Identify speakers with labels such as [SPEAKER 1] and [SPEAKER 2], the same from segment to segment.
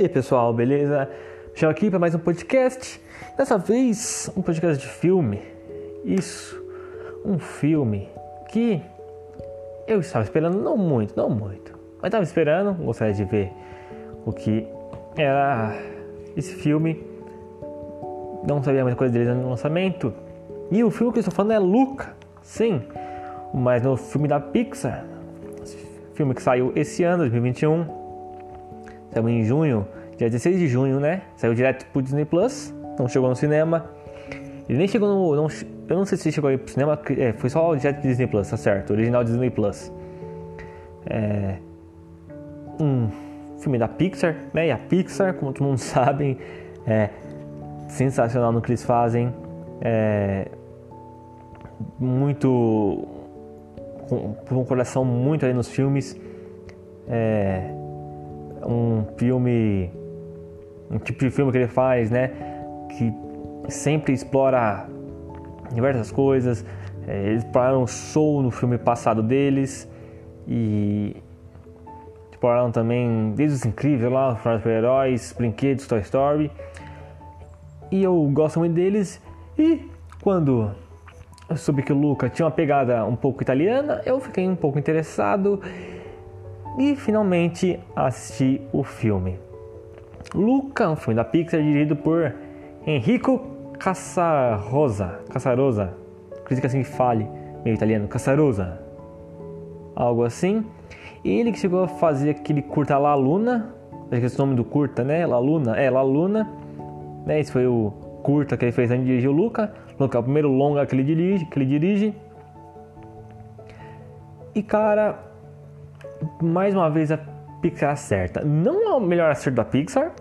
[SPEAKER 1] E aí pessoal, beleza? Chamo aqui para mais um podcast. Dessa vez, um podcast de filme. Isso, um filme que eu estava esperando, não muito, não muito, mas estava esperando, gostaria de ver o que era esse filme. Não sabia muita coisa dele no lançamento. E o filme que eu estou falando é Luca, sim, mas no filme da Pixar, filme que saiu esse ano, 2021 Saiu em junho, dia 16 de junho, né? Saiu direto pro Disney Plus, não chegou no cinema. Ele nem chegou no. Não, eu não sei se chegou aí pro cinema, é, foi só o direto Disney Plus, tá certo? Original Disney Plus. É. Um filme da Pixar, né? E a Pixar, como todo mundo sabe, é sensacional no que eles fazem. É. Muito. Com, com um coração muito aí nos filmes. É um filme, um tipo de filme que ele faz, né? Que sempre explora diversas coisas. É, eles exploraram show no filme passado deles e exploraram também desde os incríveis lá, os super-heróis, brinquedos, Toy Story. E eu gosto muito deles. E quando eu soube que o Luca tinha uma pegada um pouco italiana, eu fiquei um pouco interessado e finalmente assisti o filme. Luca, um filme da Pixar dirigido por Enrico Casarosa. Casarosa. Acredito que assim fale, meio italiano. Casarosa. Algo assim. Ele que chegou a fazer aquele curta La Luna. Acho que esse é o nome do curta, né? La Luna. É, La Luna. Né? Esse foi o curta que ele fez antes de dirigir o Luca. Luca é o primeiro longa que ele dirige. Que ele dirige. E cara, mais uma vez a Pixar acerta. Não é o melhor acerto da Pixar,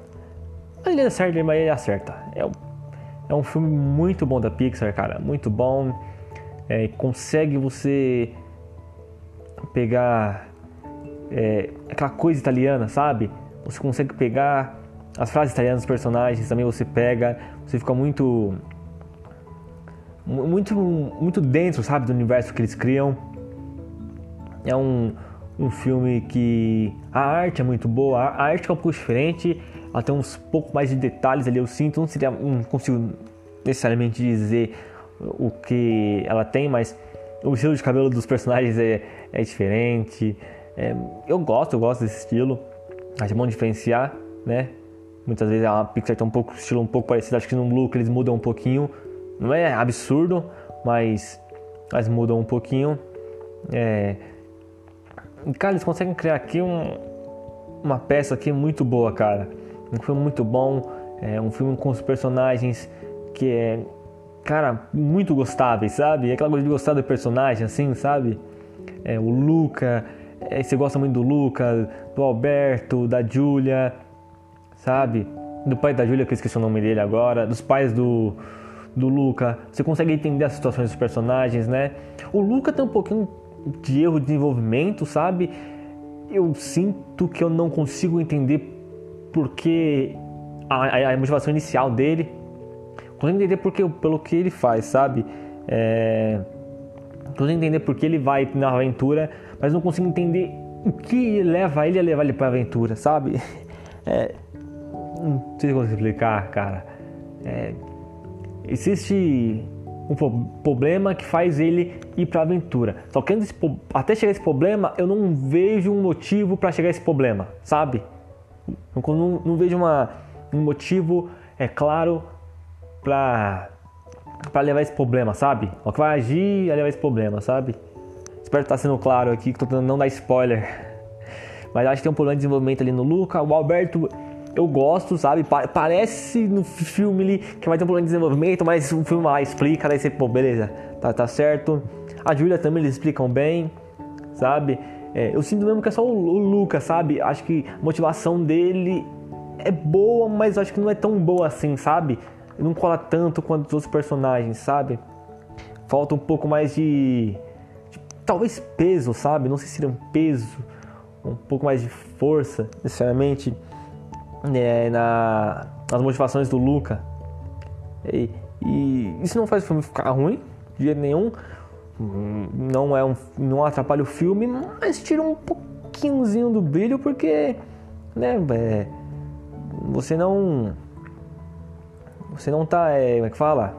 [SPEAKER 1] mas ele acerta, mas ele acerta. É, é um filme muito bom da Pixar, cara, muito bom. É, consegue você pegar é, aquela coisa italiana, sabe? Você consegue pegar as frases italianas dos personagens, também você pega, você fica muito muito muito dentro, sabe, do universo que eles criam. É um um filme que a arte é muito boa, a arte é um pouco diferente, ela tem uns pouco mais de detalhes ali, eu sinto, não, seria, não consigo necessariamente dizer o que ela tem, mas o estilo de cabelo dos personagens é, é diferente. É, eu gosto, eu gosto desse estilo, acho bom diferenciar, né? Muitas vezes a Pixar tem um pouco estilo um pouco parecido, acho que no look eles mudam um pouquinho, não é absurdo, mas, mas mudam um pouquinho. É, Cara, eles conseguem criar aqui um, uma peça aqui muito boa, cara. Um filme muito bom, é um filme com os personagens que é, cara, muito gostáveis, sabe? Aquela coisa de gostar do personagem, assim, sabe? É, o Luca, é, você gosta muito do Luca, do Alberto, da Julia, sabe? Do pai da Julia, que eu esqueci o nome dele agora, dos pais do, do Luca. Você consegue entender as situações dos personagens, né? O Luca tem um pouquinho de erro de desenvolvimento, sabe? Eu sinto que eu não consigo entender porque a, a, motivação inicial dele. Consigo entender porque, pelo que ele faz, sabe? É, consigo entender porque ele vai na aventura, mas não consigo entender o que leva ele a levar ele para a aventura, sabe? É, não sei como explicar, cara. É, existe um problema que faz ele ir para a aventura. Só que antes, até chegar esse problema, eu não vejo um motivo para chegar esse problema, sabe? Não, não, não vejo uma, um motivo, é claro, para para levar esse problema, sabe? O que vai agir é levar esse problema, sabe? Espero estar sendo claro aqui, que tô tentando não dar spoiler. Mas acho que tem um problema de desenvolvimento ali no Luca. O Alberto eu gosto, sabe? Parece no filme ali que vai ter um problema de desenvolvimento, mas o filme lá explica, daí você, pô, beleza, tá, tá certo. A Julia também eles explicam bem, sabe? É, eu sinto mesmo que é só o, o Lucas, sabe? Acho que a motivação dele é boa, mas acho que não é tão boa assim, sabe? Não cola tanto quanto os outros personagens, sabe? Falta um pouco mais de, de talvez peso, sabe? Não sei se seria um peso, um pouco mais de força, necessariamente é, na, nas motivações do Luca. E, e, isso não faz o filme ficar ruim, de jeito nenhum. Não, é um, não atrapalha o filme, mas tira um pouquinhozinho do brilho, porque né, é, você não. Você não tá. É, como é que fala?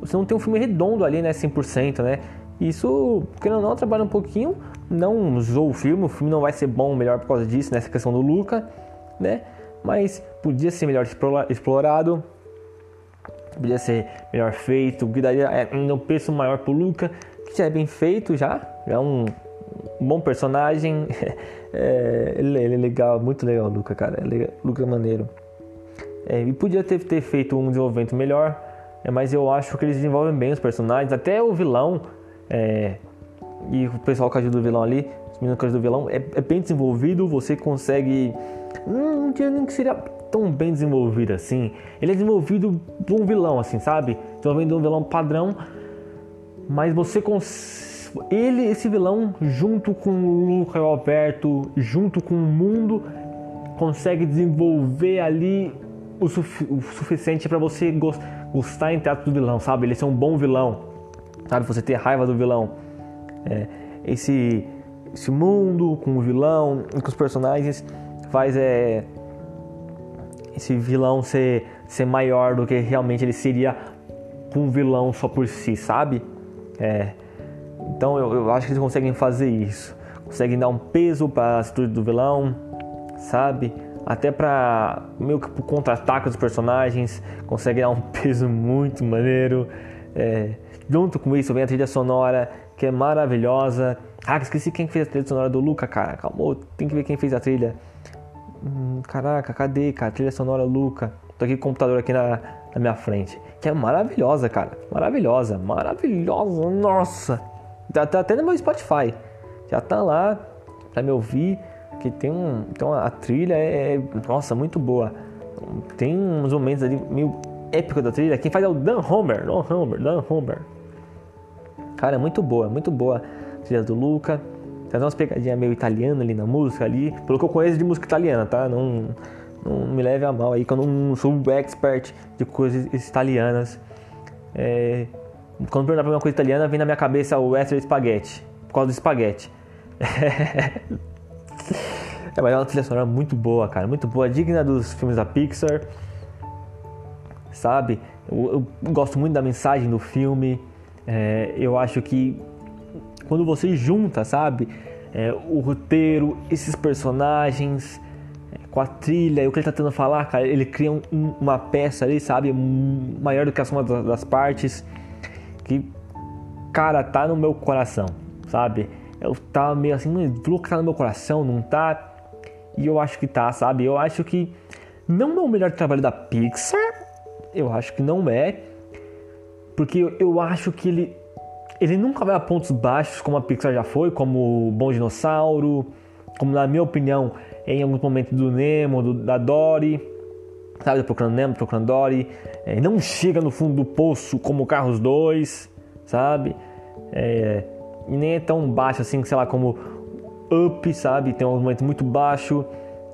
[SPEAKER 1] Você não tem um filme redondo ali, né? 100%, né? Isso, querendo ou não, trabalha um pouquinho. Não usou o filme, o filme não vai ser bom melhor por causa disso, nessa questão do Luca, né? Mas podia ser melhor explorado, podia ser melhor feito, que daria é, um peso maior pro Luca, que já é bem feito já, é um bom personagem. é, ele, ele, é legal, muito legal o Luca, cara. É legal, Luca é maneiro. É, e podia ter, ter feito um desenvolvimento melhor, é, mas eu acho que eles desenvolvem bem os personagens, até o vilão. É, e o pessoal que ajuda o vilão ali, os meninos que ajudam o vilão, é, é bem desenvolvido, você consegue. Hum, não tinha nem que seria tão bem desenvolvido assim. Ele é desenvolvido por um vilão, assim, sabe? Desenvolvendo um vilão padrão, mas você. Ele, esse vilão, junto com o Luca Alberto, junto com o mundo, consegue desenvolver ali o, sufi o suficiente para você gostar em teatro do vilão, sabe? Ele ser um bom vilão, sabe? Você ter raiva do vilão. É, esse, esse mundo com o vilão com os personagens faz é, esse vilão ser, ser maior do que realmente ele seria um vilão só por si, sabe? É, então eu, eu acho que eles conseguem fazer isso. Conseguem dar um peso para a atitude do vilão, sabe? Até para meio que pro contra-ataque dos personagens, consegue dar um peso muito maneiro. É, junto com isso vem a trilha sonora, que é maravilhosa. Ah, esqueci quem fez a trilha sonora do Luca, cara. Calma, tem que ver quem fez a trilha. Hum, caraca, cadê, cara? Trilha sonora Luca. Tô aqui com o computador aqui na, na minha frente. Que é maravilhosa, cara. Maravilhosa, maravilhosa. Nossa. Tá, tá até no meu Spotify. Já tá lá pra me ouvir. Que tem um. Então a trilha é. Nossa, muito boa. Tem uns momentos ali meio épico da trilha. Quem faz é o Dan Homer. Dan Homer, Dan Homer. Cara, é muito boa, muito boa a trilha do Luca. Tem umas pegadinhas meio italiana ali na música ali. Pelo que eu conheço de música italiana, tá? Não, não me leve a mal aí que eu não sou expert de coisas italianas. É, quando perguntar pra uma coisa italiana, vem na minha cabeça o Western Spaghetti, por causa do espaguete. é, mas é uma trilha sonora muito boa, cara, muito boa, digna dos filmes da Pixar, sabe? Eu, eu gosto muito da mensagem do filme, é, eu acho que quando você junta, sabe, é, o roteiro, esses personagens, é, com a trilha e o que ele tá tentando falar, cara, ele cria um, uma peça ali, sabe, maior do que a soma das partes que, cara, tá no meu coração, sabe? Eu tava meio assim, falou que tá no meu coração, não tá? E eu acho que tá, sabe? Eu acho que não é o melhor trabalho da Pixar, eu acho que não é, porque eu acho que ele ele nunca vai a pontos baixos como a Pixar já foi, como o Bom Dinossauro, como na minha opinião, em alguns momentos do Nemo, do, da Dory, sabe? Procurando Nemo, procurando Dory. É, não chega no fundo do poço como Carros 2, sabe? É, e nem é tão baixo assim, sei lá, como Up, sabe? Tem alguns momentos muito baixo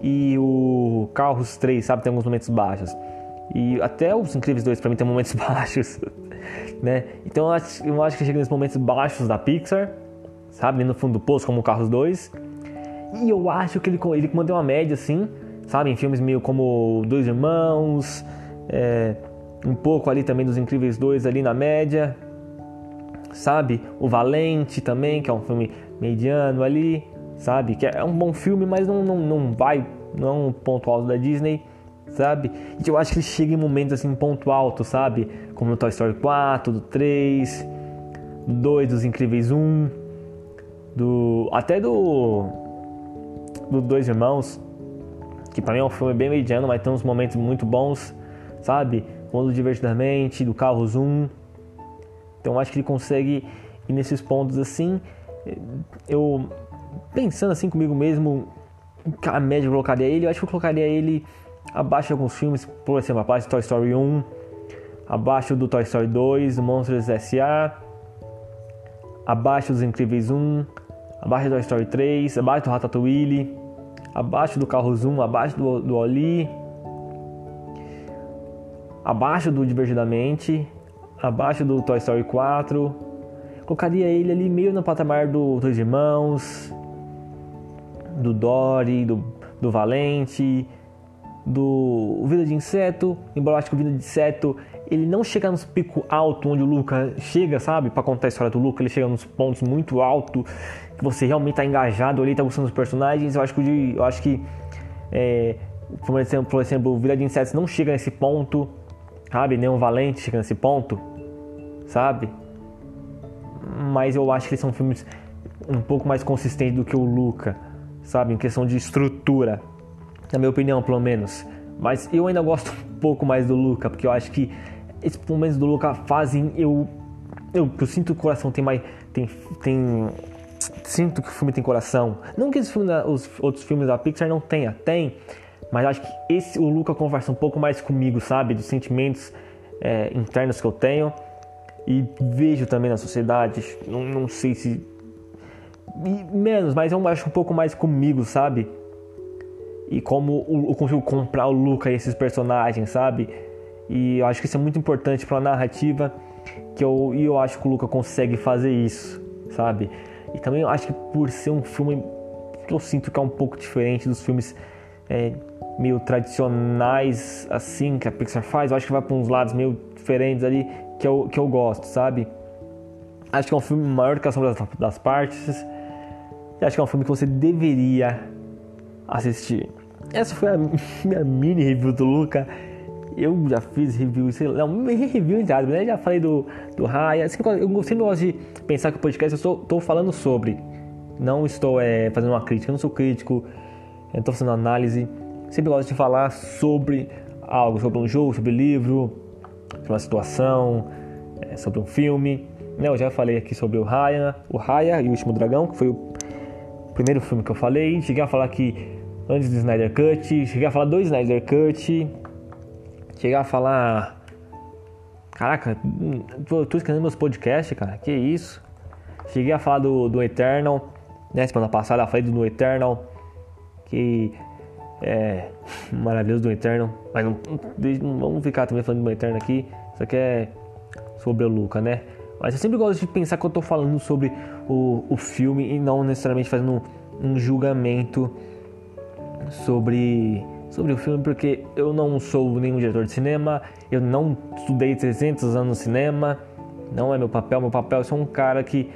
[SPEAKER 1] e o Carros 3, sabe? Tem alguns momentos baixos. E até os Incríveis 2 para mim tem momentos baixos, né? Então eu acho, eu acho que chega nesses momentos baixos da Pixar, sabe? No fundo do poço como o Carros 2. E eu acho que ele, ele mantém uma média assim, sabe? Em filmes meio como Dois Irmãos, é, um pouco ali também dos Incríveis 2 ali na média, sabe? O Valente também, que é um filme mediano ali, sabe? Que é um bom filme, mas não, não, não vai, não é um ponto alto da Disney, sabe? E eu acho que ele chega em momentos assim, ponto alto, sabe? Como no Toy Story 4, do 3, do 2, dos Incríveis 1, do até do do Dois Irmãos, que para mim é um filme bem mediano, mas tem uns momentos muito bons, sabe? Mundo Divertidamente, do Carros 1. Então acho que ele consegue ir nesses pontos assim. Eu pensando assim comigo mesmo, a média eu colocaria ele, eu acho que eu colocaria ele abaixo de alguns filmes, por exemplo, abaixo do Toy Story 1, abaixo do Toy Story 2, do Monstros S.A., abaixo dos Incríveis 1, abaixo do Toy Story 3, abaixo do Ratatouille, abaixo do Carros 1, abaixo do, do Oli, abaixo do Divertidamente, abaixo do Toy Story 4. Colocaria ele ali meio no patamar do Dois Irmãos, do Dory, do, do Valente, do Vida de Inseto, embora eu acho que o Vida de Inseto ele não chega nos pico alto onde o Luca chega, sabe? Para contar a história do Luca, ele chega nos pontos muito alto que você realmente tá engajado ali, tá gostando dos personagens. Eu acho que eu acho que é, por exemplo, por exemplo, o Vida de Insetos não chega nesse ponto, sabe? Nem o Valente chega nesse ponto, sabe? Mas eu acho que eles são filmes um pouco mais consistentes do que o Luca, sabe? Em questão de estrutura, na minha opinião, pelo menos. Mas eu ainda gosto um pouco mais do Luca, porque eu acho que esses momentos do Luca fazem eu. Eu, eu sinto que o coração tem mais. Tem, tem, sinto que o filme tem coração. Não que os, outros filmes da Pixar não tenha, tem. Mas acho que esse o Luca conversa um pouco mais comigo, sabe? Dos sentimentos é, internos que eu tenho. E vejo também na sociedade. Não, não sei se. Menos, mas eu acho um pouco mais comigo, sabe? E como eu consigo comprar o Luca e esses personagens, sabe? E eu acho que isso é muito importante para a narrativa. Que eu, e eu acho que o Luca consegue fazer isso, sabe? E também eu acho que por ser um filme que eu sinto que é um pouco diferente dos filmes é, meio tradicionais assim que a Pixar faz, eu acho que vai para uns lados meio diferentes ali que eu, que eu gosto, sabe? Acho que é um filme maior do que a sombra das, das partes. E acho que é um filme que você deveria assistir. Essa foi a minha mini review do Luca. Eu já fiz review, sei lá, não, review entre né? Já falei do, do Raya. Assim, eu sempre gosto de pensar que o podcast eu estou falando sobre. Não estou é, fazendo uma crítica, eu não sou crítico, estou fazendo análise. Sempre gosto de falar sobre algo, sobre um jogo, sobre um livro, sobre uma situação, é, sobre um filme. Né? Eu já falei aqui sobre o Raya, o Raya e o Último Dragão, que foi o primeiro filme que eu falei. Cheguei a falar que antes do Snyder Cut, cheguei a falar do Snyder Cut, cheguei a falar. Caraca, tô, tô escrevendo meus podcasts, cara, que isso. Cheguei a falar do, do Eternal, né? Semana passada falei do, do Eternal, que é maravilhoso do Eternal, mas não, não, vamos ficar também falando do Eternal aqui, isso aqui é sobre o Luca, né? Mas eu sempre gosto de pensar que eu tô falando sobre o, o filme e não necessariamente fazendo um, um julgamento sobre, sobre o filme, porque eu não sou nenhum diretor de cinema, eu não estudei 300 anos no cinema, não é meu papel, meu papel é ser um cara que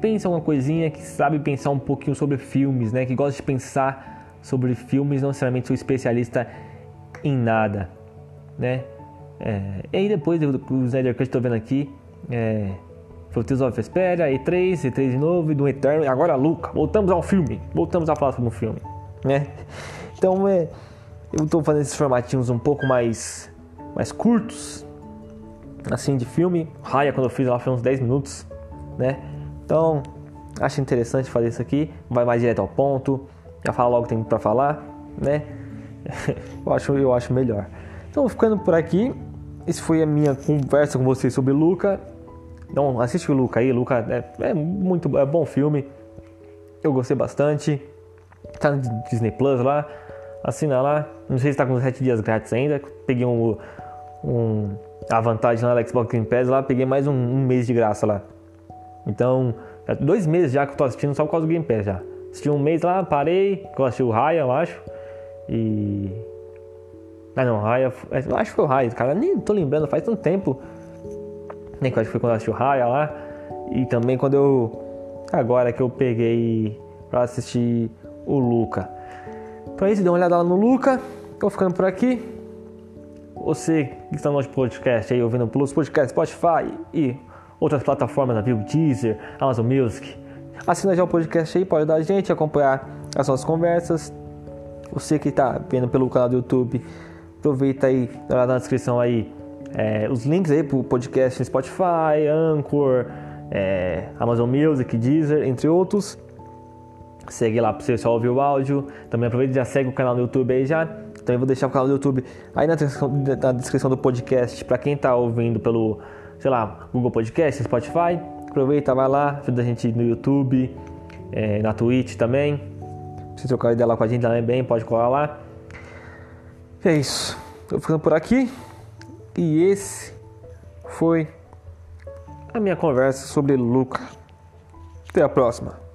[SPEAKER 1] pensa uma coisinha, que sabe pensar um pouquinho sobre filmes, né? Que gosta de pensar sobre filmes, não necessariamente sou especialista em nada, né? É, e aí depois do Snyder Cut estou vendo aqui, é, foi o Tales of Vesperia, E3, E3 de novo, e do Eterno, e agora Luca, voltamos ao filme, voltamos a falar sobre o filme, né? Então é, eu estou fazendo esses formatinhos um pouco mais, mais curtos, assim, de filme. Raya, quando eu fiz ela foi uns 10 minutos, né? Então, acho interessante fazer isso aqui, vai mais direto ao ponto, já fala logo que tem para falar, né? eu acho, eu acho melhor. Então, ficando por aqui, esse foi a minha conversa com vocês sobre Luca. Então, assiste o Luca aí, Luca é, é muito é bom filme. Eu gostei bastante. Tá no Disney Plus lá. Assina lá. Não sei se tá com 7 dias grátis ainda. Peguei um, um a vantagem lá da Xbox Game Pass lá, peguei mais um, um mês de graça lá. Então, é dois meses já que eu tô assistindo só por causa do Game Pass já. Assisti um mês lá, parei, eu assisti o Raya, eu acho. E. Ah não, Raya. Eu acho que foi o Raya, cara. Nem tô lembrando, faz tanto tempo. Nem que eu acho que foi quando eu assisti o Raya lá. E também quando eu. Agora que eu peguei pra assistir o Luca. Então é isso, dê uma olhada lá no Luca. Tô ficando por aqui. Você que está no nosso podcast aí, ouvindo pelos podcasts Spotify e outras plataformas da Vivo, Deezer, Amazon Music Assina já o podcast aí, pode dar a gente, acompanhar as nossas conversas. Você que está vendo pelo canal do YouTube, aproveita aí, dá na descrição aí é, os links aí pro podcast Spotify, Anchor, é, Amazon Music, Deezer, entre outros. Segue lá para você só ouvir o áudio. Também aproveita e já segue o canal do YouTube aí já. Também vou deixar o canal do YouTube aí na descrição, na descrição do podcast para quem está ouvindo pelo, sei lá, Google Podcast, Spotify. Aproveita, vai lá, ajuda a gente no YouTube, é, na Twitch também. Se trocar ideia lá com a gente também bem, pode colar lá. E é isso. Tô ficando por aqui. E esse foi a minha conversa sobre Luca. Até a próxima.